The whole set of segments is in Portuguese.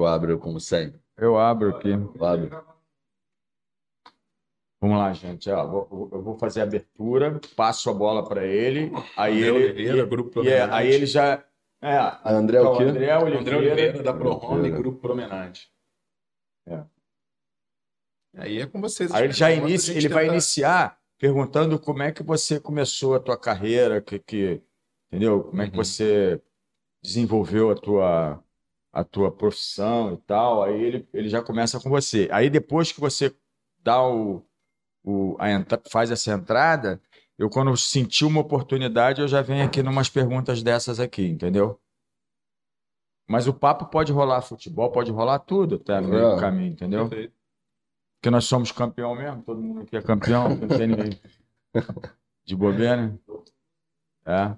que eu abro como sempre? Eu abro aqui. Eu abro. Vamos lá, gente. Ó, vou- eu vou fazer a abertura, passo a bola para ele. Aí André ele, Oliveira, e- Grupo e é, Promenade. aí ele já. É, André é o quê? André Oliveira. André Oliveira, da ProHome. Grupo Promenade. É. Aí é com vocês. Aí ele já inicia, ele vai tenta- iniciar perguntando como é que você começou a tua carreira, que, que, entendeu? Como é que Uhum. você desenvolveu a tua, a tua profissão e tal. Aí ele, ele já começa com você. Aí depois que você dá o, o a entra- faz essa entrada, eu quando senti uma oportunidade, eu já venho aqui numas perguntas dessas aqui, entendeu? Mas o papo pode rolar futebol, pode rolar tudo, tá no meio do É. caminho, entendeu? Perfeito. Porque nós somos campeão mesmo, todo mundo aqui é campeão, não tem ninguém de bobeira. É.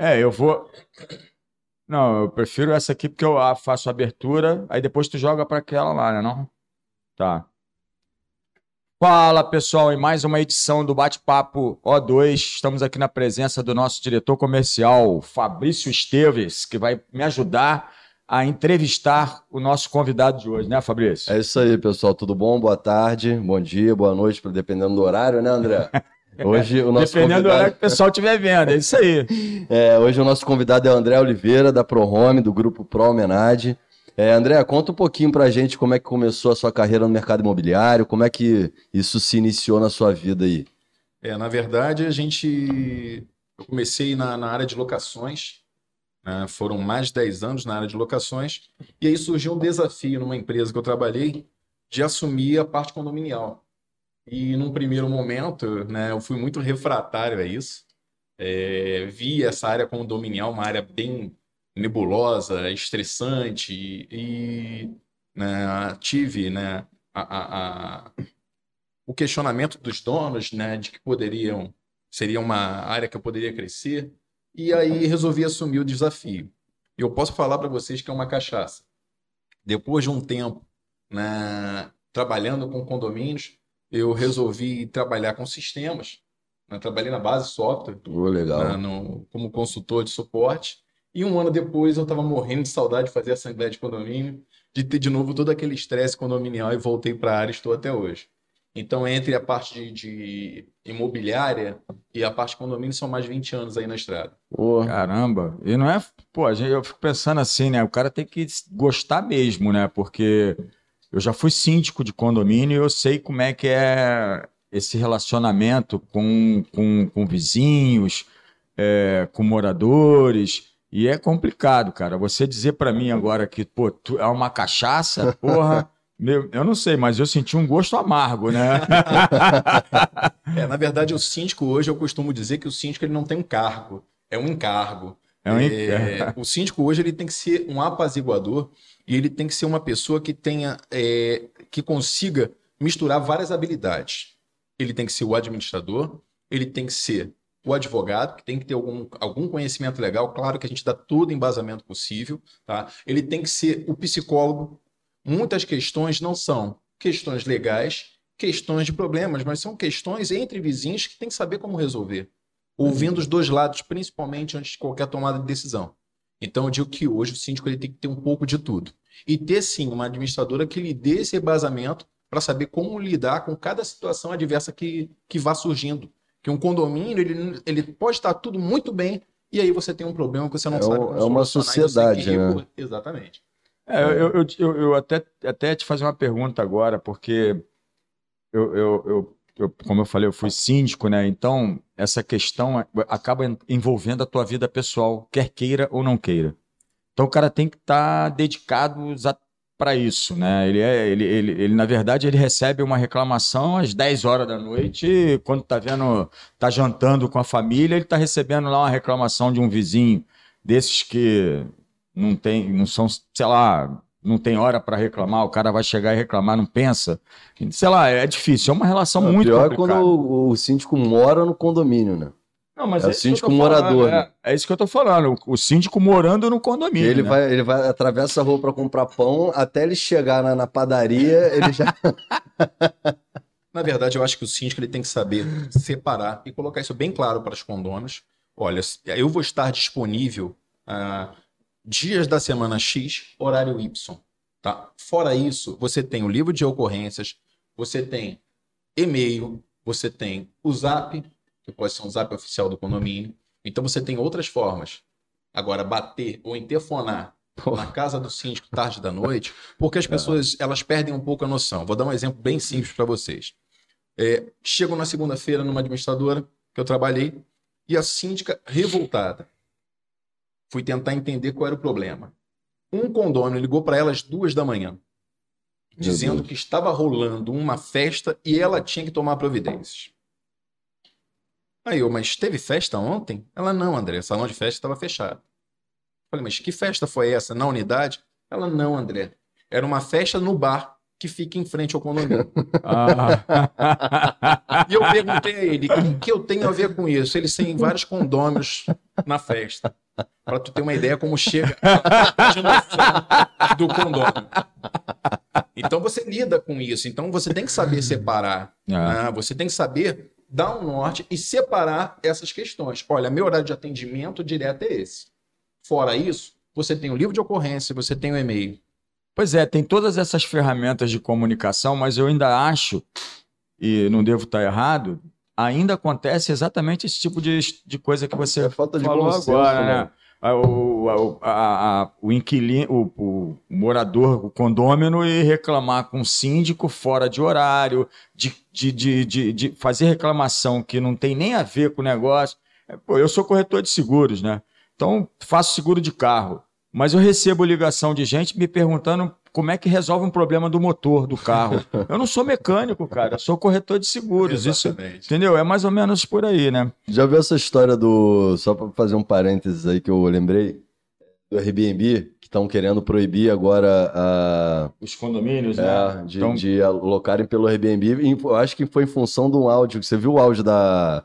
É, eu vou. Não, eu prefiro essa aqui porque eu faço a abertura, aí depois tu joga para aquela lá, né, não? Tá. Fala, pessoal, em mais uma edição do Bate-Papo O2. Estamos aqui na presença do nosso diretor comercial, Fabrício Esteves, que vai me ajudar a entrevistar o nosso convidado de hoje, né, Fabrício? É isso aí, pessoal. Tudo bom? Boa tarde, bom dia, boa noite, dependendo do horário, né, André? Hoje o nosso Dependendo do convidado... horário que o pessoal estiver vendo, é isso aí. É, hoje o nosso convidado é o André Oliveira, da ProHome, do grupo Pro Homenade. É, André, conta um pouquinho pra gente como é que começou a sua carreira no mercado imobiliário, como é que isso se iniciou na sua vida aí. É, na verdade, a gente. Eu comecei na, na área de locações, né? Foram mais de 10 anos na área de locações, e aí surgiu um desafio numa empresa que eu trabalhei de assumir a parte condominial. E num primeiro momento, né, eu fui muito refratário a isso. É, vi essa área condominial uma área bem nebulosa, estressante, e, né, tive né, a- a- a, o questionamento dos donos, né, de que poderiam, seria uma área que eu poderia crescer, e aí resolvi assumir o desafio. Eu posso falar para vocês que é uma cachaça. Depois de um tempo, né, trabalhando com condomínios, eu resolvi trabalhar com sistemas. né, trabalhei na base software, Pô, legal. né, no- como consultor de suporte. E um ano depois eu estava morrendo de saudade de fazer assembleia de condomínio, de ter de novo todo aquele estresse condominial e voltei para a área e estou até hoje. Então, entre a parte de, de imobiliária e a parte de condomínio, são mais de 20 anos aí na estrada. Pô, Caramba, e não é. Pô, a gente, eu fico pensando assim, né? O cara tem que gostar mesmo, né? Porque eu já fui síndico de condomínio e eu sei como é que é esse relacionamento com, com, com vizinhos, é, com moradores. E é complicado, cara. Você dizer pra mim agora que, pô, tu é uma cachaça, porra. Meu, eu não sei, mas eu senti um gosto amargo, né? É, na verdade, o síndico hoje, eu costumo dizer que o síndico ele não tem um cargo, é um encargo. É um É, o síndico hoje ele tem que ser um apaziguador e ele tem que ser uma pessoa que tenha, é, que consiga misturar várias habilidades. Ele tem que ser o administrador, ele tem que ser o advogado, que tem que ter algum, algum conhecimento legal, claro que a gente dá todo embasamento possível, tá? Ele tem que ser o psicólogo. Muitas questões não são questões legais, questões de problemas, mas são questões entre vizinhos que tem que saber como resolver ouvindo os dois lados, principalmente antes de qualquer tomada de decisão. Então, eu digo que hoje o síndico ele tem que ter um pouco de tudo. E ter, sim, uma administradora que lhe dê esse embasamento para saber como lidar com cada situação adversa que, que vá surgindo. Que um condomínio, ele, ele pode estar tudo muito bem, e aí você tem um problema que você não É sabe como é uma solucionar, e você tem que sociedade, né? Exatamente. É, eu, eu, eu, eu até, até te fazer uma pergunta agora, porque eu, eu, eu, eu- como eu falei, eu fui síndico, né? Então, essa questão acaba en- envolvendo a tua vida pessoal, quer queira ou não queira. Então, o cara tem que estar dedicado para isso, né? Ele, é, ele, ele, ele, na verdade, ele recebe uma reclamação às 10 horas da noite, e quando tá vendo, tá jantando com a família, ele tá recebendo lá uma reclamação de um vizinho desses que não tem, não são, sei lá, não tem hora para reclamar, o cara vai chegar e reclamar, não pensa. Sei lá, é difícil, é uma relação o muito pior é complicada. quando o, o síndico mora no condomínio, né? Não, mas é o que eu síndico tô falando, morador, É, né? é isso que eu tô falando, o, o síndico morando no condomínio. Ele né? vai, ele vai atravessa a rua para comprar pão, até ele chegar na, na padaria, ele já Na verdade, eu acho que o síndico ele tem que saber separar e colocar isso bem claro para os condôminos. Olha, eu vou estar disponível ah, dias da semana X, horário Y. Tá? Fora isso, você tem o livro de ocorrências, você tem e-mail, você tem o Zap, que pode ser um Zap oficial do condomínio. Então você tem outras formas. Agora, bater ou interfonar na casa do síndico tarde da noite, porque as pessoas elas perdem um pouco a noção. Vou dar um exemplo bem simples para vocês. É, chego na segunda-feira numa administradora que eu trabalhei e a síndica revoltada. Fui tentar entender qual era o problema. Um condômino ligou para ela às duas da manhã, dizendo que estava rolando uma festa e ela tinha que tomar providências. Aí eu, mas teve festa ontem? Ela, não, André, o salão de festa estava fechado. Falei, mas que festa foi essa? Na unidade? Ela, não, André. Era uma festa no bar que fica em frente ao condomínio. Ah. e eu perguntei a ele, o que eu tenho a ver com isso? Eles têm vários condôminos na festa. Para tu ter uma ideia como chega noção do condomínio. Então você lida com isso. Então você tem que saber separar. É. Né? Você tem que saber dar um norte e separar essas questões. Olha, meu horário de atendimento direto é esse. Fora isso, você tem o livro de ocorrência, você tem o e-mail. Pois é, tem todas essas ferramentas de comunicação, mas eu ainda acho, e não devo estar errado, ainda acontece exatamente esse tipo de, de coisa que você é falta de falou agora, né? né? O, a, a, o inquilino, o, o, morador, o condômino e reclamar com o síndico fora de horário, de, de, de, de, de fazer reclamação que não tem nem a ver com o negócio. É, pô, eu sou corretor de seguros, né? Então, faço seguro de carro. Mas eu recebo ligação de gente me perguntando como é que resolve um problema do motor do carro. Eu não sou mecânico, cara, eu sou corretor de seguros. Exatamente. Isso, entendeu? É mais ou menos por aí, né? Já viu essa história do. Só para fazer um parênteses aí que eu lembrei, do Airbnb, que estão querendo proibir agora a... os condomínios, é, né? De, então... de alocarem pelo Airbnb. Eu acho que foi em função de um áudio. Você viu o áudio da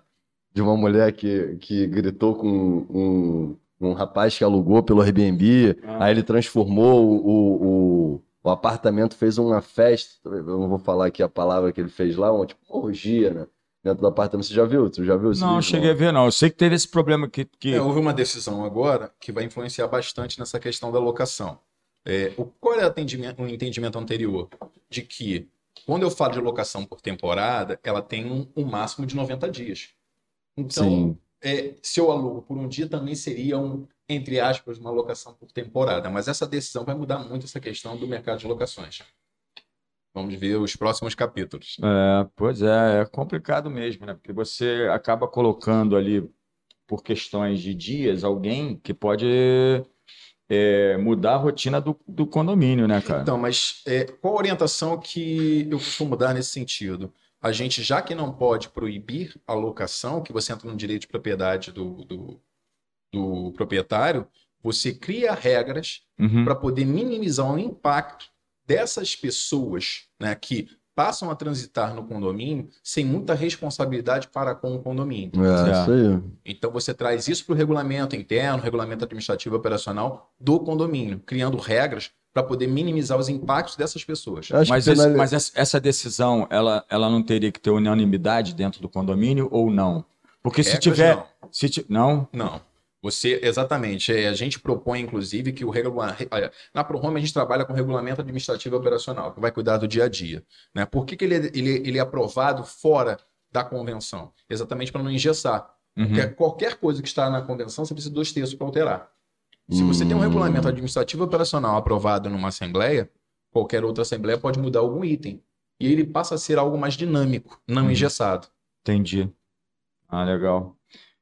de uma mulher que, que gritou com um, um rapaz que alugou pelo Airbnb, ah. aí ele transformou o, o, o, apartamento, fez uma festa, eu não vou falar aqui a palavra que ele fez lá, uma, tipo, uma orgia, né? Dentro do apartamento. Você já viu? Você já viu Não, vídeo, cheguei não? a ver, não. Eu sei que teve esse problema que. que... É, houve uma decisão agora que vai influenciar bastante nessa questão da locação. É, o, qual é o entendimento anterior? De que, quando eu falo de locação por temporada, ela tem um, um máximo de 90 dias. Então, Sim é, se eu alugo por um dia, também seria um, entre aspas, uma locação por temporada. Mas essa decisão vai mudar muito essa questão do mercado de locações. Vamos ver os próximos capítulos. É, pois é, é complicado mesmo, né? Porque você acaba colocando ali, por questões de dias, alguém que pode é, mudar a rotina do, do, condomínio, né, cara? Então, mas é, qual a orientação que eu costumo dar nesse sentido? A gente, já que não pode proibir a locação, que você entra no direito de propriedade do, do, do proprietário, você cria regras uhum. para poder minimizar o impacto dessas pessoas né, que passam a transitar no condomínio sem muita responsabilidade para com o condomínio. É, isso aí. Então você traz isso para o regulamento interno, regulamento administrativo operacional do condomínio, criando regras para poder minimizar os impactos dessas pessoas. Mas, esse, mas, essa decisão, ela, ela não teria que ter unanimidade dentro do condomínio ou não? Porque se tiver... Não. Se não? Não. Você, exatamente. É, a gente propõe, inclusive, que o regulamento. Na ProHome, a gente trabalha com regulamento administrativo operacional, que vai cuidar do dia a dia. Né? Por que, que ele, é, ele, ele é aprovado fora da convenção? Exatamente para não engessar. Uhum. Porque qualquer coisa que está na convenção, você precisa de dois terços para alterar. Se você tem um regulamento administrativo operacional aprovado numa assembleia, qualquer outra assembleia pode mudar algum item. E ele passa a ser algo mais dinâmico, não uhum. engessado. Entendi. Ah, legal.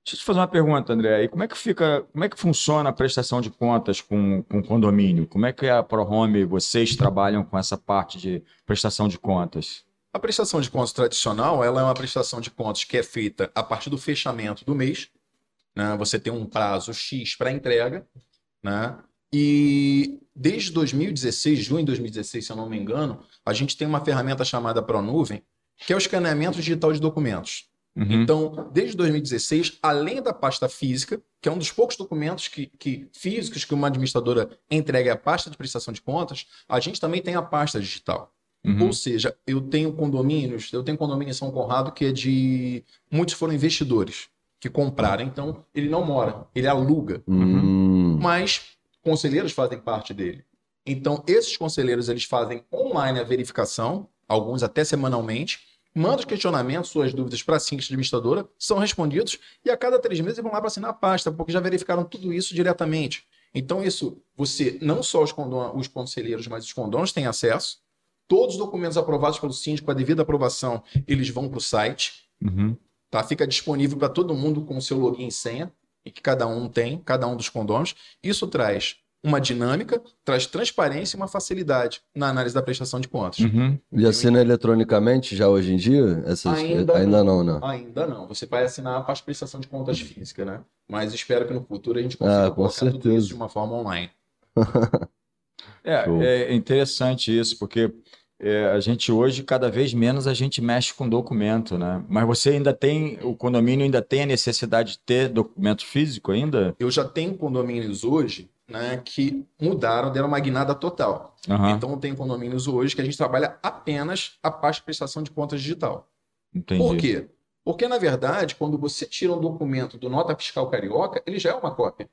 Deixa eu te fazer uma pergunta, André. E como é que fica, como é que funciona a prestação de contas com, com condomínio? Como é que a ProHome, vocês trabalham com essa parte de prestação de contas? A prestação de contas tradicional, ela é uma prestação de contas que é feita a partir do fechamento do mês. Né? Você tem um prazo X para entrega né? E desde 2016, junho de 2016, se eu não me engano, a gente tem uma ferramenta chamada ProNuvem, que é o escaneamento digital de documentos. Uhum. Então, desde 2016, além da pasta física, que é um dos poucos documentos que, que, físicos que uma administradora entrega à pasta de prestação de contas, a gente também tem a pasta digital. Uhum. Ou seja, eu tenho condomínios, eu tenho condomínio em São Conrado que é de. Muitos foram investidores que compraram, então ele não mora, ele aluga. Uhum. Mas conselheiros fazem parte dele. Então, esses conselheiros, eles fazem online a verificação, alguns até semanalmente, mandam os questionamentos, suas dúvidas para a síndica administradora, são respondidos, e a cada três meses vão lá para assinar a pasta, porque já verificaram tudo isso diretamente. Então, isso, você, não só os, condom, os conselheiros, mas os condonos têm acesso. Todos os documentos aprovados pelo síndico, com a devida aprovação, eles vão para o site. Uhum. Tá? Fica disponível para todo mundo com o seu login e senha, e que cada um tem, cada um dos condomínios. Isso traz uma dinâmica, traz transparência e uma facilidade na análise da prestação de contas. Uhum. E assina eletronicamente já hoje em dia? Essas... Ainda Ainda não, né? Ainda não. Você vai assinar a parte de prestação de contas física, né? Mas espero que no futuro a gente consiga Ah, com colocar tudo certeza. isso de uma forma online. É, é interessante isso, porque é, a gente hoje, cada vez menos, a gente mexe com documento, né? Mas você ainda tem, o condomínio ainda tem a necessidade de ter documento físico ainda? Eu já tenho condomínios hoje né, que mudaram, deram uma guinada total. Aham, Então tem condomínios hoje que a gente trabalha apenas a parte de prestação de contas digital. entendi. Por quê? Porque, na verdade, quando você tira um documento do Nota Fiscal Carioca, ele já é uma cópia.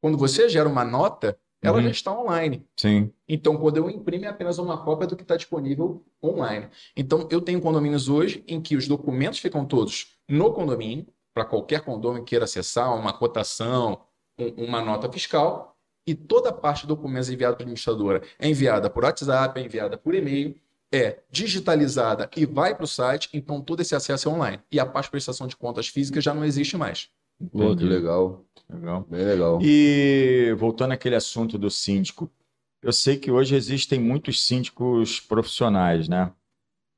Quando você gera uma nota, ela Uhum. já está online. Sim. Então, quando eu imprimo, é apenas uma cópia do que está disponível online. Então, eu tenho condomínios hoje em que os documentos ficam todos no condomínio, para qualquer condomínio que queira acessar, uma cotação, um- uma nota fiscal, e toda a parte de documentos enviada para a administradora é enviada por WhatsApp, é enviada por e-mail, é digitalizada e vai para o site, então todo esse acesso é online. E a parte de prestação de contas físicas já não existe mais. Pô, que legal. Legal. Bem legal. E voltando àquele assunto do síndico, eu sei que hoje existem muitos síndicos profissionais, né?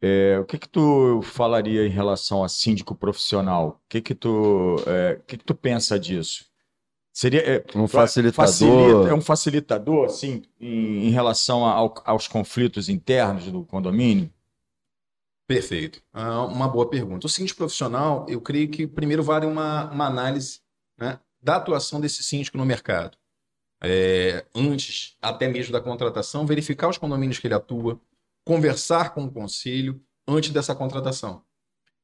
É, o que que tu falaria em relação a síndico profissional? O que que tu, é, o que que tu pensa disso? Seria é, Um facilitador. facilita- é um facilitador, assim, em, em relação ao- aos conflitos internos do condomínio? Perfeito. Ah, uma boa pergunta. O síndico profissional, eu creio que primeiro vale uma, uma análise né, da atuação desse síndico no mercado. É, antes, até mesmo da contratação, verificar os condomínios que ele atua, conversar com o conselho antes dessa contratação.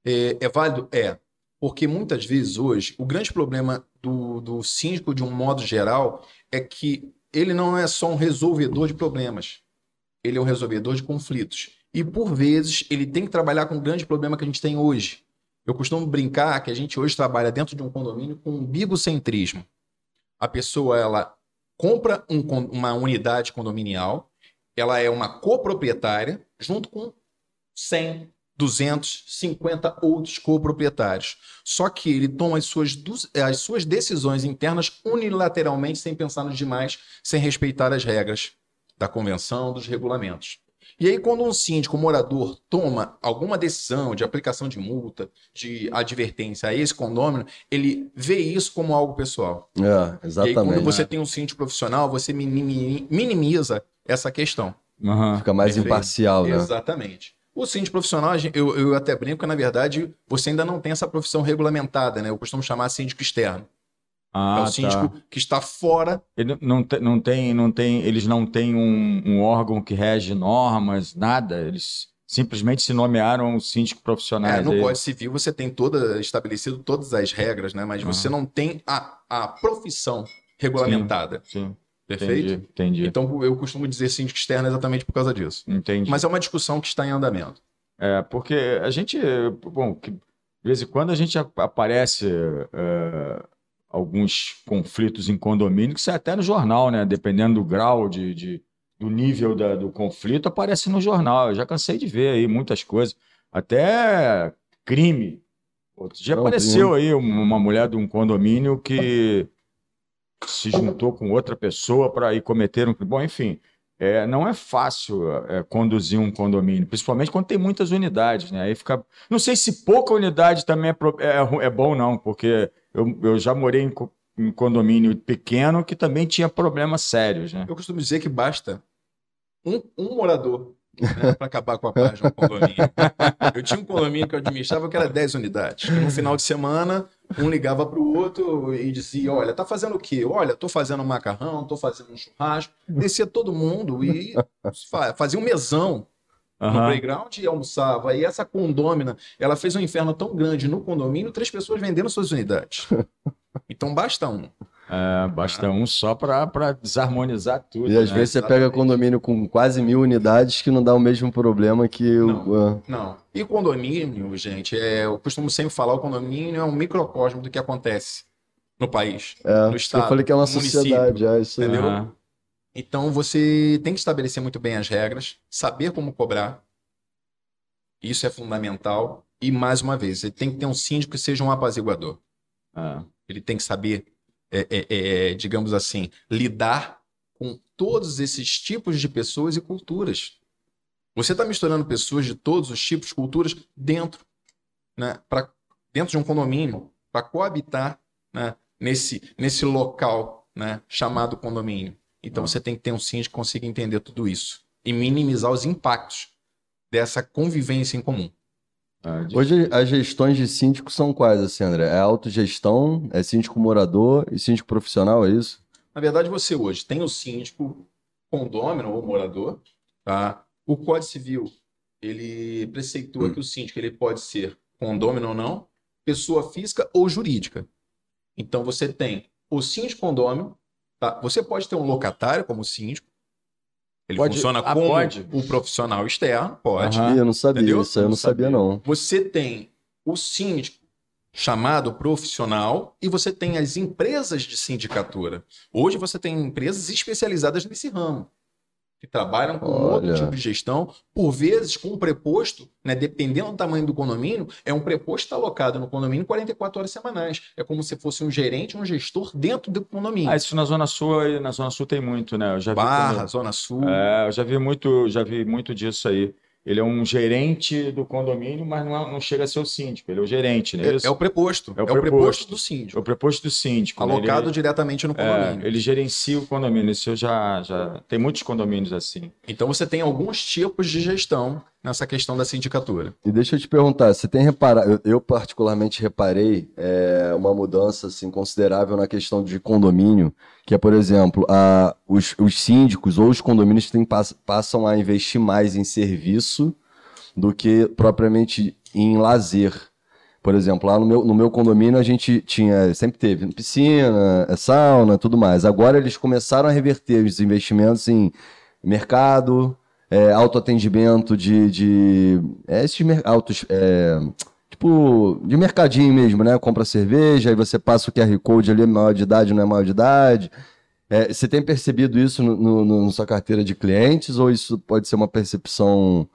É, é válido? É. Porque muitas vezes hoje, o grande problema do, do síndico, de um modo geral, é que ele não é só um resolvedor de problemas, ele é um resolvedor de conflitos. E por vezes ele tem que trabalhar com o grande problema que a gente tem hoje. Eu costumo brincar que a gente hoje trabalha dentro de um condomínio com um bigocentrismo. A pessoa ela compra um uma unidade condominial, ela é uma coproprietária junto com 100, 200, 50 outros coproprietários. Só que ele toma as suas, as suas decisões internas unilateralmente, sem pensar nos demais, sem respeitar as regras da convenção, dos regulamentos. E aí, quando um síndico, um morador, toma alguma decisão de aplicação de multa, de advertência a esse condômino, ele vê isso como algo pessoal. É, E aí, exatamente. quando você tem um síndico profissional, você minimi- minimiza essa questão. Aham. Fica mais Perfeito. imparcial, né? Exatamente. O síndico profissional, eu, eu até brinco que, na verdade, você ainda não tem essa profissão regulamentada, né? Eu costumo chamar síndico externo. Ah, é o tá. síndico que está fora. Ele não tem, não tem, não tem, eles não têm um, um órgão que rege normas, nada. Eles simplesmente se nomearam síndico É, profissionais. no. Código Civil você tem toda estabelecido todas as regras, né? Mas você não tem a, a profissão regulamentada. Sim, Perfeito? entendi, entendi, Então eu costumo dizer síndico externo exatamente por causa disso. entendi. Mas é uma discussão que está em andamento. É, porque a gente, bom, que, de vez em quando a gente ap- aparece é, alguns conflitos em condomínio, que sai até no jornal, né? Dependendo do grau de, de- do nível da- do conflito, aparece no jornal. Eu já cansei de ver aí muitas coisas, até crime. Outro dia Não, apareceu aí um- uma mulher de um condomínio que se juntou com outra pessoa para ir cometer um crime. Bom, enfim. É, não é fácil é, conduzir um condomínio, principalmente quando tem muitas unidades, né? Aí fica. Não sei se pouca unidade também é, pro- é é bom, não, porque eu, eu já morei em, em condomínio pequeno que também tinha problemas sérios, né? Eu costumo dizer que basta um, um morador para acabar com a paz um condomínio. Eu tinha um condomínio que eu administrava que era 10 unidades. No final de semana, um ligava para o outro e dizia: Olha, tá fazendo o quê? Olha, tô fazendo um macarrão, tô fazendo um churrasco. Descia todo mundo e fa- fazia um mesão no Aham. playground e almoçava. E essa condômina, ela fez um inferno tão grande no condomínio, três pessoas vendendo suas unidades. Então basta um. É, basta um só para desarmonizar tudo. E às né? vezes você pega condomínio com quase mil unidades que não dá o mesmo problema que o. Não. Não. E condomínio, gente, é, eu costumo sempre falar, o condomínio é um microcosmo do que acontece no país, É, no estado, eu falei que é uma no sociedade, é isso aí. entendeu? Aham. Então você tem que estabelecer muito bem as regras, saber como cobrar. Isso é fundamental. E mais uma vez, você tem que ter um síndico que seja um apaziguador. É. Ele tem que saber, é, é, é, digamos assim, lidar com todos esses tipos de pessoas e culturas. Você está misturando pessoas de todos os tipos, culturas dentro, né, pra, dentro de um condomínio, para coabitar né, nesse, nesse local né, chamado condomínio. Então você tem que ter um síndico que consiga entender tudo isso e minimizar os impactos dessa convivência em comum. É, de- Hoje as gestões de síndico são quais, assim, André? É autogestão, é síndico morador e síndico profissional, é isso? Na verdade, você hoje tem o síndico, condômino ou morador, tá? O Código Civil, ele preceitua que o síndico ele pode ser condômino ou não, pessoa física ou jurídica. Então você tem o síndico condômino, tá? Você pode ter um locatário como síndico. Ele Pode- funciona ah, como pode? o profissional externo, pode. Aham. Eu não sabia Entendeu? isso, aí eu não Não sabia, sabia. não. Você tem o síndico chamado profissional e você tem as empresas de sindicatura. Hoje você tem empresas especializadas nesse ramo, que trabalham com outro Olha. tipo de gestão, por vezes com um preposto, né, dependendo do tamanho do condomínio, é um preposto que está alocado no condomínio 44 horas semanais. É como se fosse um gerente, um gestor dentro do condomínio. Ah, isso na Zona Sul, na Zona Sul tem muito, né? Eu já vi Barra, quando- Zona Sul. É, eu já vi muito, já vi muito disso aí. Ele é um gerente do condomínio, mas não, é- não chega a ser o síndico. Ele é o gerente, né? É, Isso? é o preposto. É o É preposto preposto. do É síndico. o preposto do síndico. né? Alocado Ele, diretamente no é, condomínio. ele gerencia o condomínio. Isso eu já, já tem muitos condomínios assim. Então você tem alguns tipos de gestão nessa questão da sindicatura. E deixa eu te perguntar, você tem reparado, eu, particularmente reparei é, uma mudança assim, considerável na questão de condomínio, que é, por exemplo, a, os, os síndicos ou os condomínios pass- passam a investir mais em serviço do que propriamente em lazer. Por exemplo, lá no meu, no meu condomínio a gente tinha, sempre teve piscina, é, sauna, tudo mais. Agora eles começaram a reverter os investimentos em mercado, é, autoatendimento de, de é, esses autos, é, tipo, de mercadinho mesmo, né? Compra cerveja, aí você passa o QR Code ali, maior de idade, não é maior de idade. É, você tem percebido isso no- no- na sua carteira de clientes ou isso pode ser uma percepção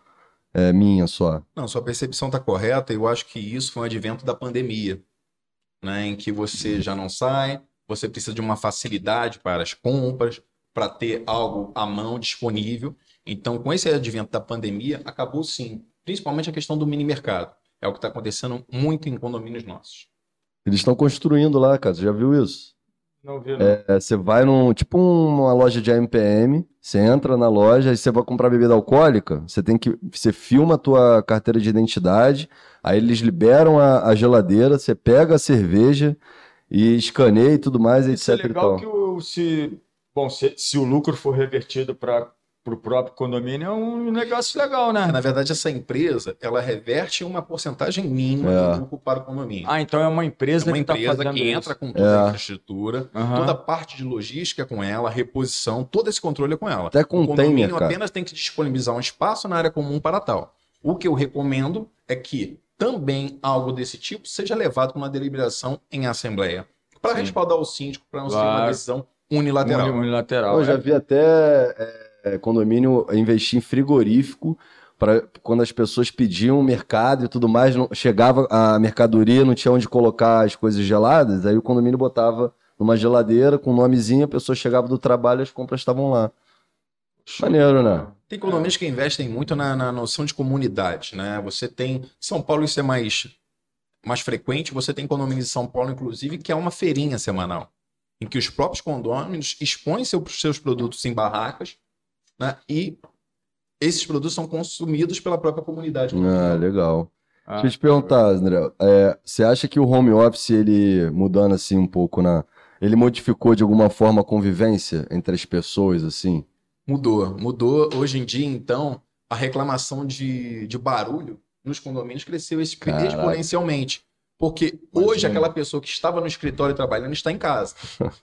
é, minha só? Não, sua percepção está correta. Eu acho que isso foi um advento da pandemia, né, em que você já não sai, você precisa de uma facilidade para as compras, para ter algo à mão disponível. Então, com esse advento da pandemia, acabou sim, principalmente a questão do mini mercado. É o que está acontecendo muito em condomínios nossos. Eles estão construindo lá, cara. Você já viu isso? Não vi, não. É, você vai num, tipo uma loja de AMPM, você entra na loja e você vai comprar bebida alcoólica, você tem que, você filma a tua carteira de identidade, aí eles liberam a, a geladeira, você pega a cerveja e escaneia e tudo mais, Isso é etc e legal tal. que o, se, bom, se, se o lucro for revertido para o próprio condomínio, é um negócio legal, né? Na verdade, essa empresa, ela reverte uma porcentagem mínima É. do lucro para o condomínio. Ah, então é uma É empresa uma que está empresa fazendo que isso. entra com toda É. a infraestrutura, Aham. toda a parte de logística é com ela, reposição, todo esse controle é com ela. Até O container, condomínio cara. apenas tem que disponibilizar um espaço na área comum para tal. O que eu recomendo é que também algo desse tipo seja levado para uma deliberação em assembleia, para respaldar o síndico, para não ser uma Claro. decisão unilateral. Uni- Unilateral. Eu já É, vi até é, condomínio investir em frigorífico para quando as pessoas pediam mercado e tudo mais, não, chegava a mercadoria, não tinha onde colocar as coisas geladas, aí o condomínio botava numa geladeira com um nomezinho, a pessoa chegava do trabalho e as compras estavam lá. Maneiro, né? Tem condomínios que investem muito na, na noção de comunidade, né? Você tem. São Paulo, isso é mais, mais frequente. Você tem condomínios de São Paulo, inclusive, que é uma feirinha semanal, em que os próprios condôminos expõem seu- seus produtos em barracas, né? E esses produtos são consumidos pela própria comunidade. Ah, legal. Ah, Deixa eu te perguntar, André, é, você acha que o home office, ele mudando assim um pouco na... Ele modificou de alguma forma a convivência entre as pessoas, assim? Mudou, mudou. Hoje em dia, então, a reclamação de, de barulho nos condomínios cresceu Caraca. exponencialmente. Porque Imagina. hoje aquela pessoa que estava no escritório trabalhando está em casa.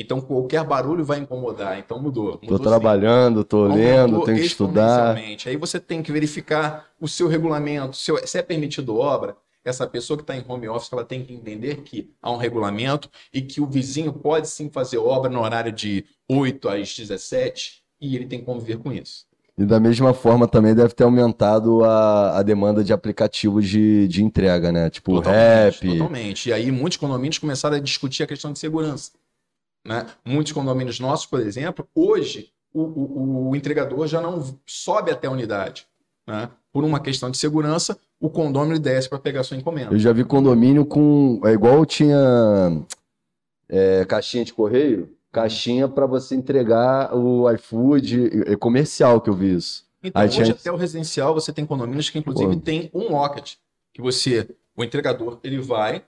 Então qualquer barulho vai incomodar. Então mudou. Sim. trabalhando, tô lendo, tenho que estudar. Aí você tem que verificar o seu regulamento, seu- se é permitido obra. Essa pessoa que está em home office, ela tem que entender que há um regulamento e que o vizinho pode sim fazer obra no horário de 8 às 17 e ele tem que conviver com isso. E da mesma forma também deve ter aumentado a, a demanda de aplicativos de, de entrega, né? Tipo o Totalmente, Rap. Totalmente. E aí muitos condomínios começaram a discutir a questão de segurança. Né? Muitos condomínios nossos, por exemplo, hoje o, o- o entregador já não sobe até a unidade. Né? Por uma questão de segurança, o condômino desce para pegar sua encomenda. Eu já vi condomínio com. É igual tinha é, caixinha de correio, caixinha para você entregar o iFood. É comercial que eu vi isso. Então, Aí hoje tinha- até o residencial você tem condomínios que inclusive Pô. tem um locket, que você, o entregador, ele vai,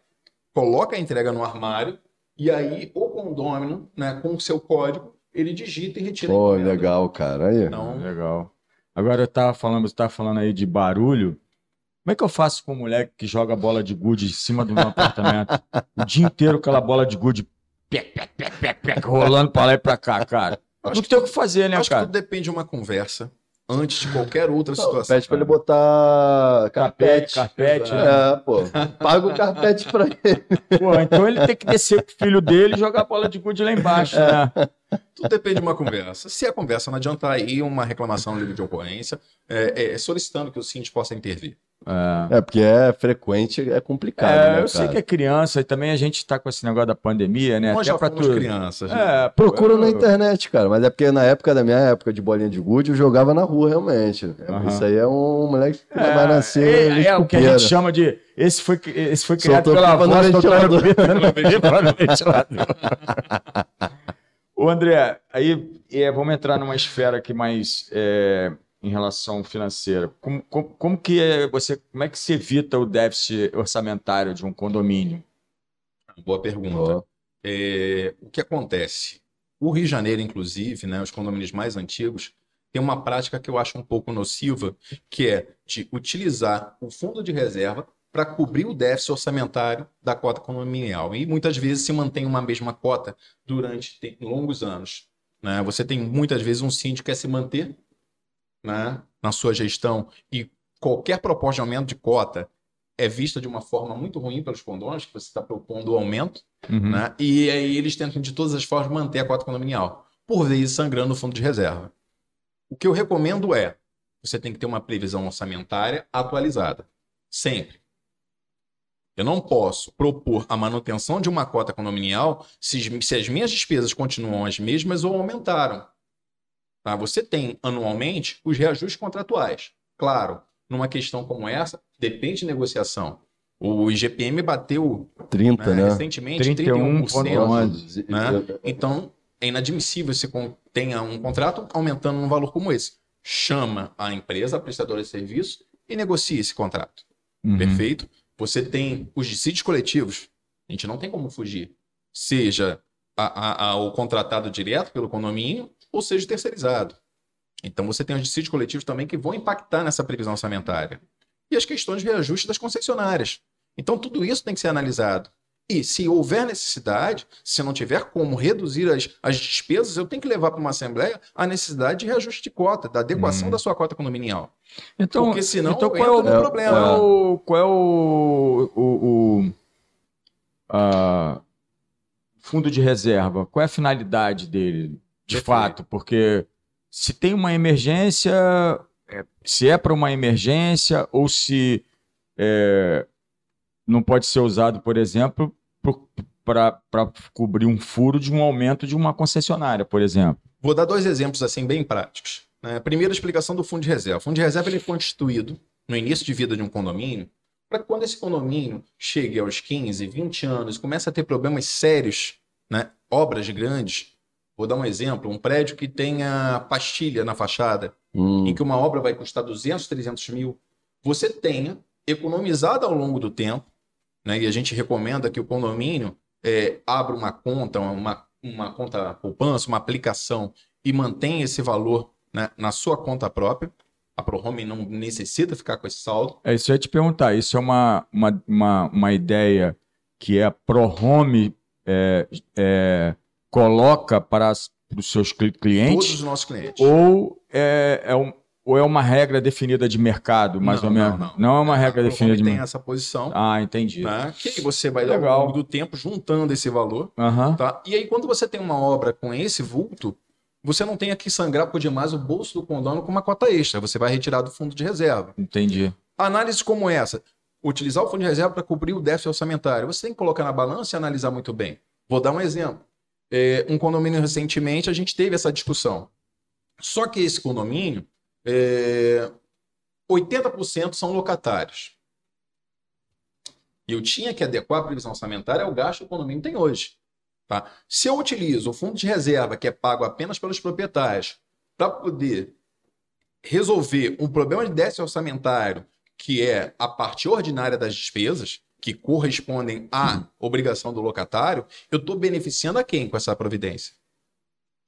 coloca a entrega no armário e aí o condômino, né, com o seu código, ele digita e retira Pô, legal, cara. Aí. Então, Legal. Agora eu tava falando, você tava falando aí de barulho. Como é que eu faço com um moleque que joga bola de gude em cima do meu apartamento? o dia inteiro aquela bola de gude pec, pec, pec, pec, pec, rolando pra lá e pra cá, cara. Acho Não que- tem o que fazer, né, acho que cara? tudo depende de uma conversa antes de qualquer outra situação. Pede pra ele botar carpete. Carpete, né? É, pô. Paga o carpete pra ele. Pô, então ele tem que descer com o filho dele e jogar a bola de gude lá embaixo, né? Tudo depende de uma conversa. Se a conversa não adiantar aí, uma reclamação livre de ocorrência, é, é, solicitando que o síndico possa intervir. É. É, porque é frequente, é complicado, É, né, eu sei cara? que é criança e também a gente tá com esse negócio da pandemia, né? Nós Até já pra tu... crianças. né? É, pô, Procura na eu- internet, cara. Mas é porque na época da minha época de bolinha de gude, eu jogava na rua, realmente. Aham. Isso aí é um moleque que É, vai nascer. é, é o que a gente chama de. Esse foi, esse foi criado Soltou pela voz do. Ô, André, aí é, vamos entrar numa esfera aqui mais é, em relação financeira. Como, como, como que é você, como é que se evita o déficit orçamentário de um condomínio? Boa pergunta. Ó, É, o que acontece? O Rio de Janeiro, inclusive, né, os condomínios mais antigos, tem uma prática que eu acho um pouco nociva, que é de utilizar o fundo de reserva para cobrir o déficit orçamentário da cota condominial. E muitas vezes se mantém uma mesma cota durante te- longos anos. né? Você tem muitas vezes um síndico que quer se manter né, na sua gestão e qualquer proposta de aumento de cota é vista de uma forma muito ruim pelos condôminos, que você está propondo o aumento Uhum. né? E aí eles tentam de todas as formas manter a cota condominial, por vezes sangrando o fundo de reserva. O que eu recomendo é, você tem que ter uma previsão orçamentária atualizada, sempre. Eu não posso propor a manutenção de uma cota condominial se, se as minhas despesas continuam as mesmas ou aumentaram. Tá? Você tem anualmente os reajustes contratuais. Claro, numa questão como essa, depende de negociação. O IGPM bateu 30, né, né? recentemente 31,11. 31%. né? Então, é inadmissível você con- tenha um contrato aumentando um valor como esse. Chama a empresa, a prestadora de serviço, e negocia esse contrato. Uhum. Perfeito? Você tem os dissídios coletivos. A gente não tem como fugir. Seja a- a- a- o contratado direto pelo condomínio, ou seja terceirizado. Então, você tem os dissídios coletivos também que vão impactar nessa previsão orçamentária. E as questões de reajuste das concessionárias. Então, tudo isso tem que ser analisado. E se houver necessidade, se não tiver como reduzir as, as despesas, eu tenho que levar para uma assembleia a necessidade de reajuste de cota, da adequação Uhum. da sua cota condominial. Então, Porque senão então qual é o, é, problema. Qual é o, qual é o, o- o, ah, fundo de reserva? Qual é a finalidade dele, de Perfeito. fato? Porque se tem uma emergência, é, se é para uma emergência ou se é, não pode ser usado, por exemplo, para cobrir um furo de um aumento de uma concessionária, por exemplo. Vou dar dois exemplos assim bem práticos. né? Primeiro, a explicação do fundo de reserva. O fundo de reserva ele é constituído no início de vida de um condomínio para que quando esse condomínio chegue aos 15, 20 anos, comece a ter problemas sérios, né? obras grandes. Vou dar um exemplo, um prédio que tenha pastilha na fachada, Hum, em que uma obra vai custar 200, 300 mil, você tenha economizado ao longo do tempo, né? e a gente recomenda que o condomínio é, abra uma conta, uma, uma conta poupança, uma aplicação e mantenha esse valor né, na sua conta própria. A ProHome não necessita ficar com esse saldo. É isso eu ia te perguntar. Isso é uma, uma, uma, uma ideia que é a ProHome é, é, coloca para, as- para os seus cli- clientes Todos os nossos clientes. ou é, é um- ou é uma regra definida de mercado, mais Não, ou menos? não, não. é uma regra definida de tem mercado. essa posição, Ah, entendi. né? Que você vai, ao Legal. longo do tempo, juntando esse valor, tá? E aí, quando você tem uma obra com esse vulto, você não tem que sangrar por demais o bolso do condomínio com uma cota extra. Você vai retirar do fundo de reserva. Entendi. Análise como essa, utilizar o fundo de reserva para cobrir o déficit orçamentário. Você tem que colocar na balança e analisar muito bem. Vou dar um exemplo. É, um condomínio recentemente a gente teve essa discussão. Só que esse condomínio, é, 80% são locatários. Eu tinha que adequar a previsão orçamentária ao gasto que o condomínio tem hoje. Tá? Se eu utilizo o fundo de reserva, que é pago apenas pelos proprietários, para poder resolver um problema de déficit orçamentário, que é a parte ordinária das despesas, que correspondem à obrigação do locatário, eu estou beneficiando a quem com essa providência?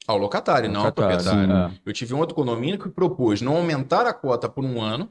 Ao locatário, não ao proprietário. sim. Eu tive um outro condomínio que propôs não aumentar a cota por um ano,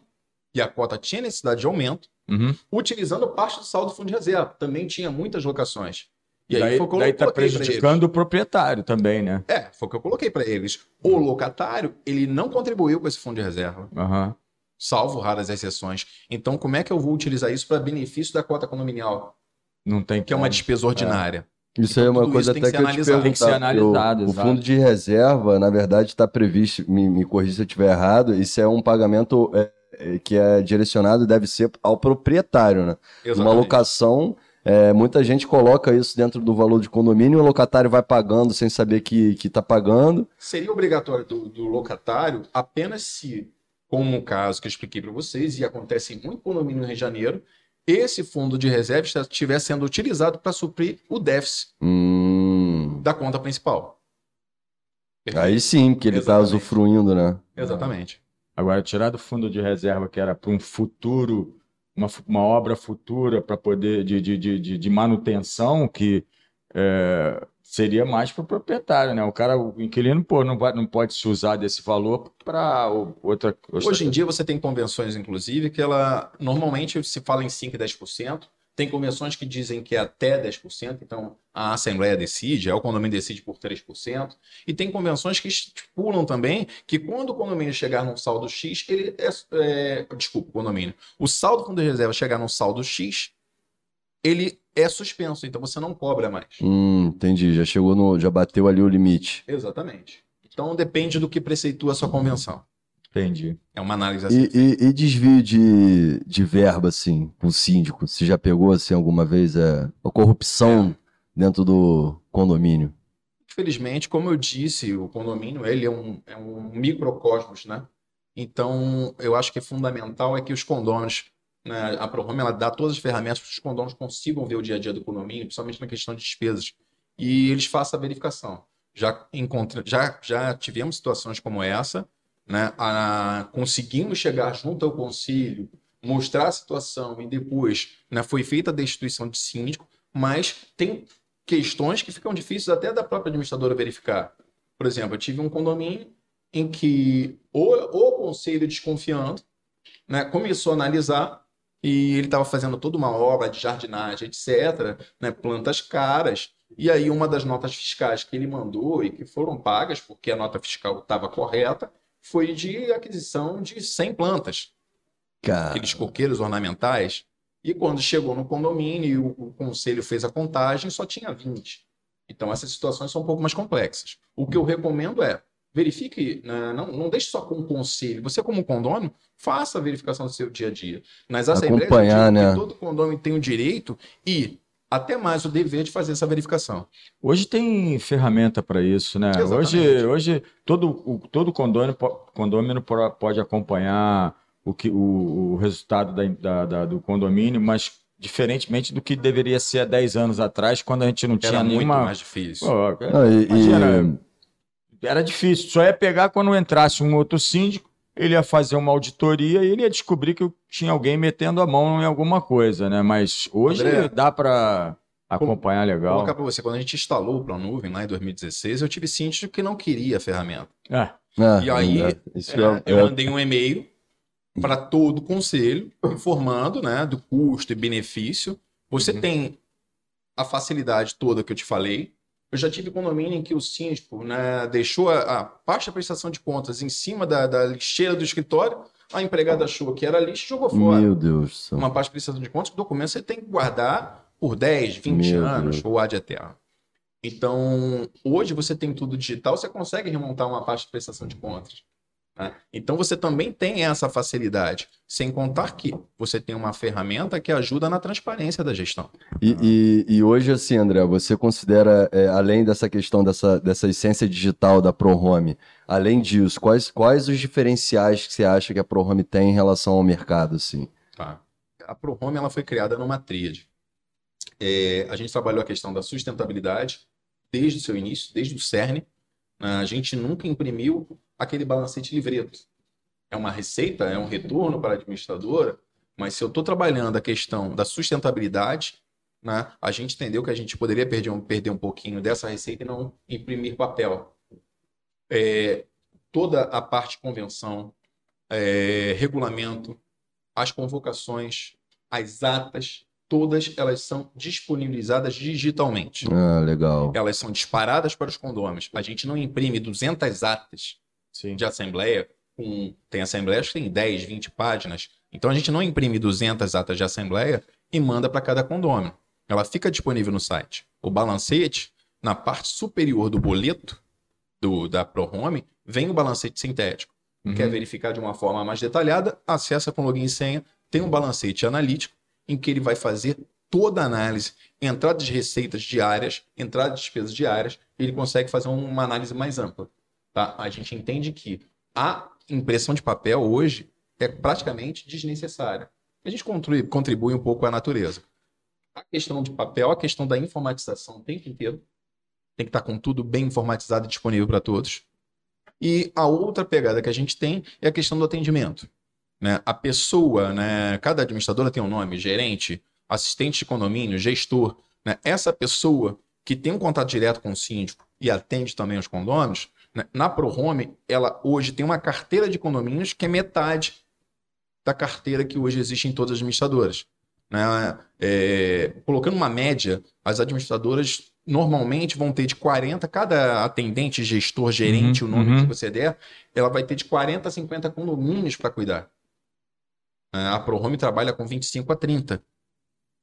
e a cota tinha necessidade de aumento, Uhum. utilizando parte do saldo do fundo de reserva. Também tinha muitas locações. E aí daí, foi o que eu daí tá prejudicando o proprietário também, né? É, foi o que eu coloquei para eles. O locatário, ele não contribuiu com esse fundo de reserva, Aham. Salvo raras exceções. Então, como é que eu vou utilizar isso para benefício da cota condominial, Não tem que é uma como. despesa ordinária? Isso Então, aí é uma coisa até que que, ser eu te. Tem que ser analisado, o, o fundo de reserva, na verdade, está previsto, me, me corrija se eu estiver errado, isso é um pagamento é, é, que é direcionado e deve ser ao proprietário, né? Uma locação, é, muita gente coloca isso dentro do valor de condomínio, o locatário vai pagando sem saber que está pagando. Seria obrigatório do, do locatário apenas se, como o caso que eu expliquei para vocês, e acontece em muito condomínio no Rio de Janeiro, esse fundo de reserva estiver sendo utilizado para suprir o déficit Hum, da conta principal. aí sim, que ele está usufruindo, né? Exatamente. Agora, tirar do fundo de reserva, que era para um futuro, uma, uma obra futura para poder de, de, de, de- de manutenção, que é, seria mais para o proprietário, né? O cara, o inquilino, pô, não, vai, não pode se usar desse valor para outra, outra. Hoje em dia você tem convenções, inclusive, que ela normalmente se fala em 5% e 10%. Tem convenções que dizem que é até 10%, então a Assembleia decide, é o condomínio decide por 3%. E tem convenções que estipulam também que quando o condomínio chegar num saldo X, ele é. é desculpa, o condomínio. O saldo do fundo de reserva chegar num saldo X, ele é suspenso, então você não cobra mais. Hum, entendi, já chegou no, já bateu ali o limite. Exatamente. Então depende do que preceitua a sua convenção. Entendi. É uma análise assim. E, e- e desvio de, de verba, assim, com o síndico? Você já pegou, assim, alguma vez é, a corrupção dentro do condomínio? Infelizmente, como eu disse, o condomínio ele é um, é um microcosmos, né? Então, eu acho que é fundamental é que os condôminos, né, a Prohome, ela dá todas as ferramentas para os condôminos consigam ver o dia a dia do condomínio, principalmente na questão de despesas, e eles façam a verificação. Já encontra, já, já tivemos situações como essa, né? A- conseguimos chegar junto ao conselho, mostrar a situação e depois, né, foi feita a destituição de síndico, mas tem questões que ficam difíceis até da própria administradora verificar. Por exemplo, eu tive um condomínio em que o, o conselho desconfiando, né, começou a analisar e ele estava fazendo toda uma obra de jardinagem, etc., né, plantas caras. E aí uma das notas fiscais que ele mandou e que foram pagas, porque a nota fiscal estava correta, foi de aquisição de 100 plantas Cara, aqueles coqueiros ornamentais. E quando chegou no condomínio e o, o conselho fez a contagem, só tinha 20. Então essas situações são um pouco mais complexas. O que eu recomendo é verifique, né, não, não deixe só com o conselho. Você, como condômino, faça a verificação do seu dia a dia. Nas assembleias, Acompanhar, né? que todo condômino tem o direito e até mais o dever de fazer essa verificação. Hoje tem ferramenta para isso, né? Exatamente. Hoje, hoje todo, o, todo condomínio, condomínio po- pode acompanhar o, que, o, o resultado da, da- da- do condomínio, mas diferentemente do que deveria ser há 10 anos atrás, quando a gente não tinha Era muito nenhuma. mais difícil. Pô, não, e- e- imagina, era difícil. Só ia pegar quando entrasse um outro síndico, ele ia fazer uma auditoria e ele ia descobrir que tinha alguém metendo a mão em alguma coisa, né? Mas hoje André, dá para acompanhar Vou legal. colocar para você, quando a gente instalou o Plano Nuvem lá em 2016, eu tive síndico que não queria a ferramenta. É. ah, E aí, é, isso É, é- eu é- mandei um e-mail para todo o conselho informando né, do custo e benefício. Você Uhum. tem a facilidade toda que eu te falei, Eu já tive condomínio em que o síndico né, deixou a, a parte da prestação de contas em cima da, da lixeira do escritório, a empregada achou que era lixo e jogou fora. Meu Deus do céu. Uma parte de prestação de contas, o documento você tem que guardar por 10, 20 Meu anos Deus. ou ad eterno. Então, hoje você tem tudo digital, você consegue remontar uma parte de prestação de contas. Né? Então, você também tem essa facilidade, sem contar que você tem uma ferramenta que ajuda na transparência da gestão. E, e- e hoje, assim, André, você considera, é, além dessa questão dessa, dessa essência digital da ProHome, além disso, quais, quais os diferenciais que você acha que a ProHome tem em relação ao mercado, assim? Tá? A ProHome ela foi criada numa tríade. É, a gente trabalhou a questão da sustentabilidade desde o seu início, desde o CERN. né? A gente nunca imprimiu aquele balancete livreto. É uma receita, é um retorno para a administradora, mas se eu estou trabalhando a questão da sustentabilidade, né, a gente entendeu que a gente poderia perder um, perder um pouquinho dessa receita e não imprimir papel. É, toda a parte convenção, é, regulamento, as convocações, as atas, todas elas são disponibilizadas digitalmente. Ah, legal. Elas são disparadas para os condôminos. A gente não imprime 200 atas Sim. de assembleia, com... tem assembleias que tem 10, 20 páginas. Então a gente não imprime 200 atas de assembleia e manda para cada condômino. Ela fica disponível no site. O balancete, na parte superior do boleto do, da ProHome, vem o balancete sintético. Uhum. Quer verificar de uma forma mais detalhada, acessa com login e senha, tem um balancete analítico em que ele vai fazer toda a análise, entrada de receitas diárias, entrada de despesas diárias, e ele consegue fazer uma análise mais ampla. Tá? A gente entende que a impressão de papel hoje é praticamente desnecessária. A gente contribui, contribui um pouco a natureza. A questão de papel, a questão da informatização o tempo inteiro, tem que estar com tudo bem informatizado e disponível para todos. E a outra pegada que a gente tem é a questão do atendimento. Né? A pessoa, né? cada administradora tem um nome, gerente, assistente de condomínio, gestor. Né? Essa pessoa que tem um contato direto com o síndico e atende também os condôminos, né? na ProHome, ela hoje tem uma carteira de condomínios que é metade da carteira que hoje existe em todas as administradoras. Né? É, colocando uma média, as administradoras normalmente vão ter de 40, cada atendente, gestor, gerente, Uhum, o nome uhum. que você der, ela vai ter de 40 a 50 condomínios para cuidar. É, A ProHome trabalha com 25 a 30.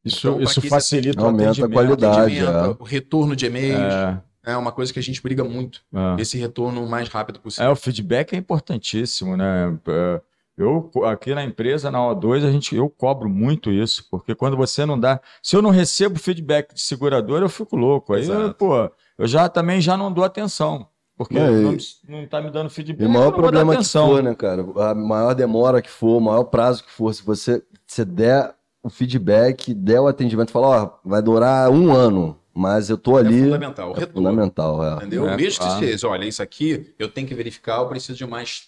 Isso, Então, isso facilita o Aumenta a atendimento. qualidade. Atendimento, é. o retorno de e-mails, É, é uma coisa que a gente briga muito. é. Esse retorno o mais rápido É, possível. o feedback é importantíssimo, né? É, Eu, aqui na empresa, na O2, a gente, eu cobro muito isso, porque quando você não dá. Se eu não recebo feedback de segurador, eu fico louco. Aí, eu, pô, eu já também já não dou atenção. Porque É, não, não tá me dando feedback. E o maior problema que for, né, cara? A maior demora que for, o maior prazo que for, se você, você der o feedback, der o atendimento, falar, ó, vai durar um ano, mas eu tô É ali. fundamental. O É retorno. fundamental, é. Entendeu? É, Mesmo que claro. seja, olha, isso aqui eu tenho que verificar, eu preciso de mais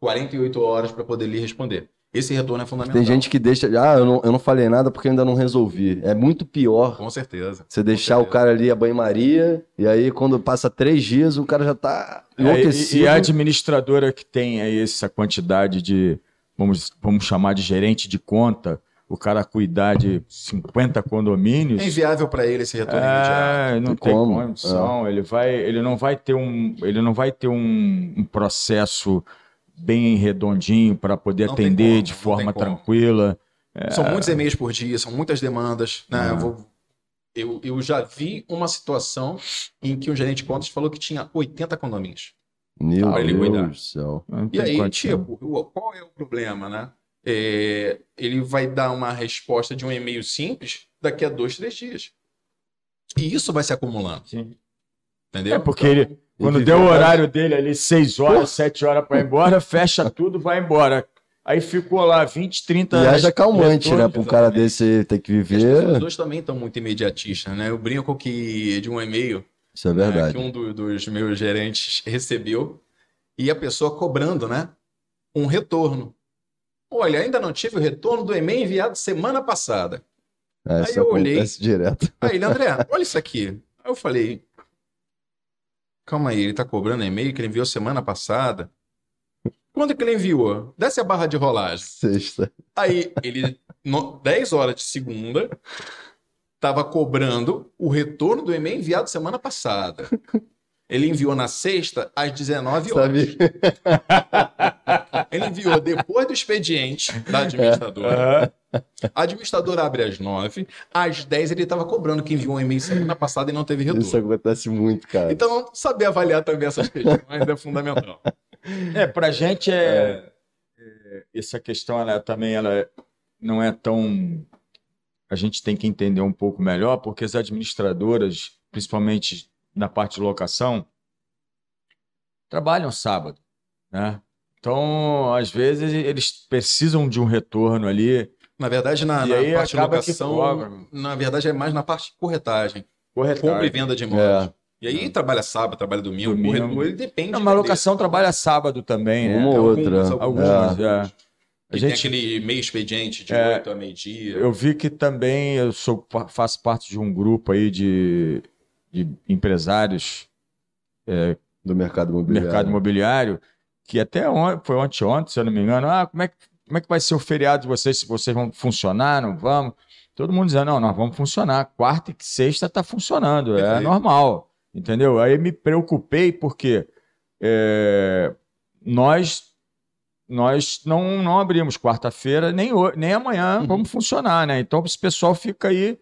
48 horas para poder lhe responder. Esse retorno é fundamental. Tem gente que deixa, ah, eu não, eu não falei nada porque ainda não resolvi. É muito pior Com certeza. você deixar o certeza. cara ali a banho-maria, e aí quando passa três dias, o cara já tá É, enlouquecido. e, e a administradora que tem aí essa quantidade de, vamos, vamos chamar de gerente de conta, o cara cuidar de 50 condomínios. É inviável para ele esse retorno imediato. É, não Tem tem como, condição. Ele vai, ele não vai ter um, ele não vai ter um, um processo bem redondinho para poder Não atender como, de forma tranquila. São muitos e-mails por dia, são muitas demandas. Né? É. Eu, vou- eu, eu já vi uma situação em que um gerente de contas falou que tinha 80 condomínios. Meu Deus cuidar. do céu. E aí, condição. tipo, qual é o problema, né? É, ele vai dar uma resposta de um e-mail simples daqui a dois, três dias. E isso vai se acumulando, Sim. entendeu? É porque Então, ele, quando Ele deu o horário dele ali, 6 horas, 7 horas para ir embora, fecha tudo, vai embora. Aí ficou lá 20, 30 E haja calmante, né? retornos, Pra um cara desse ter que as pessoas viver. hoje também estão muito imediatistas, né? Eu brinco que de um e-mail Isso é né, verdade. que um do- dos meus gerentes recebeu e a pessoa cobrando, né? Um retorno. Olha, ainda não tive o retorno do e-mail enviado semana passada. É, Aí eu olhei- direto. Aí ele, André, olha isso aqui. Aí eu falei, calma aí, ele tá cobrando e-mail que ele enviou semana passada. Quando que ele enviou? Desce a barra de rolagem. Sexta. Aí ele, no, 10 horas de segunda, estava cobrando o retorno do e-mail enviado semana passada. Ele enviou na sexta às 19 horas. Sabe? Ele enviou depois do expediente da administradora. A administradora abre às 9, às 10 ele estava cobrando que enviou um e-mail semana passada e não teve retorno. Isso acontece muito, cara. Então, saber avaliar também essas questões é fundamental. É, pra gente é, é, essa questão ela também ela não é tão a gente tem que entender um pouco melhor porque as administradoras, principalmente na parte de locação, trabalham sábado, né? Então, às vezes eles precisam de um retorno ali. Na verdade, na, na parte de locação, na verdade é mais na parte de corretagem. Compra e venda de imóveis. É. E aí trabalha sábado, trabalha domingo, Domingo. corretor, ele depende. Não, mas a locação trabalha sábado também, né? Uma ou Alguns, outra. alguns. Algumas, é. A Que gente- tem aquele meio expediente de É. 8 a meio-dia. Eu vi que também eu sou, faço parte de um grupo aí de, de empresários Do mercado do imobiliário. mercado imobiliário, que até on, foi ontem, ontem, se eu não me engano, ah, como é, que, como é que vai ser o feriado de vocês, se vocês vão funcionar, não vamos? Todo mundo dizendo, não, nós vamos funcionar. Quarta e sexta está funcionando, é Perfeito. normal, entendeu? Aí me preocupei porque é, nós nós não, não abrimos quarta-feira, nem, nem amanhã Uhum. vamos funcionar, né? Então esse pessoal fica aí É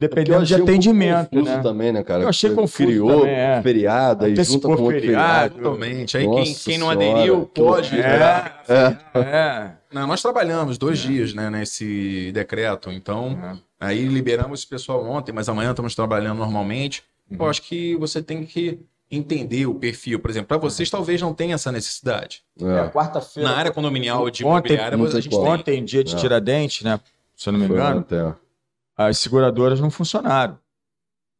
dependendo de um pouco atendimento, confuso né? também, né, cara? Eu achei Você confuso Criou também, é. feriado, aí junta com outro feriado. feriado. Totalmente. Aí quem, quem não aderiu pode. loucura. É, é. Não, nós trabalhamos dois dias né, nesse decreto, então É. aí liberamos esse pessoal ontem, mas amanhã estamos trabalhando normalmente. Uhum. Eu acho que você tem que entender o perfil. Por exemplo, para vocês talvez não tenha essa necessidade. É, É. quarta-feira. Na área condominial de Ontem, imobiliária, a gente como. tem. Ontem, dia de É. Tiradentes, né? Se eu não me Foi engano, ontem, é. As seguradoras não funcionaram.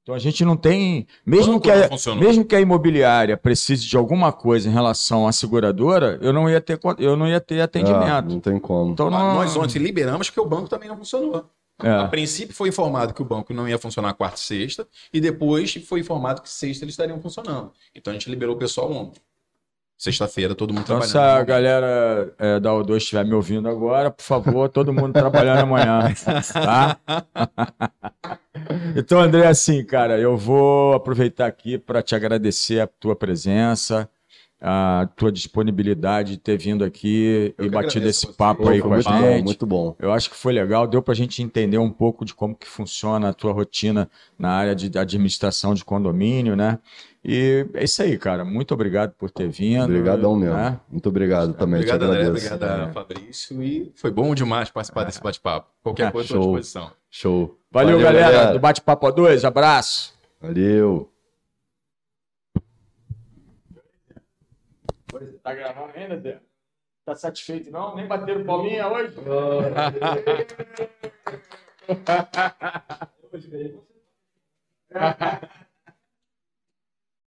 Então a gente não tem. Mesmo que, não a, mesmo que a imobiliária precise de alguma coisa em relação à seguradora, eu não ia ter, eu não ia ter É, atendimento. não tem como. Então Ah, não. Nós ontem liberamos porque o banco também não funcionou. A É. princípio foi informado que o banco não ia funcionar quarta e sexta, e depois foi informado que sexta eles estariam funcionando. Então a gente liberou o pessoal ontem. Sexta-feira, todo mundo Então, se trabalhando. a galera é, da O2 estiver me ouvindo agora, por favor, todo mundo trabalhando amanhã. Tá? Então, André, assim, cara, eu vou aproveitar aqui para te agradecer a tua presença, a tua disponibilidade de ter vindo aqui Eu e batido esse você. papo Pô, aí foi com a muito bom, gente. muito bom. Eu acho que foi legal, deu para a gente entender um pouco de como que funciona a tua rotina na área de administração de condomínio, né? E é isso aí, cara. Muito obrigado por ter vindo. Obrigadão mesmo. né? Muito obrigado também. Obrigado, André. Obrigado, É. Fabrício. E foi bom demais participar desse bate-papo. Qualquer coisa, estou à Show. disposição. Show. Valeu, galera, do Bate-Papo A2. Abraço. Valeu. Tá gravando ainda, Zé? Tá satisfeito não? Nem bateram palminha hoje?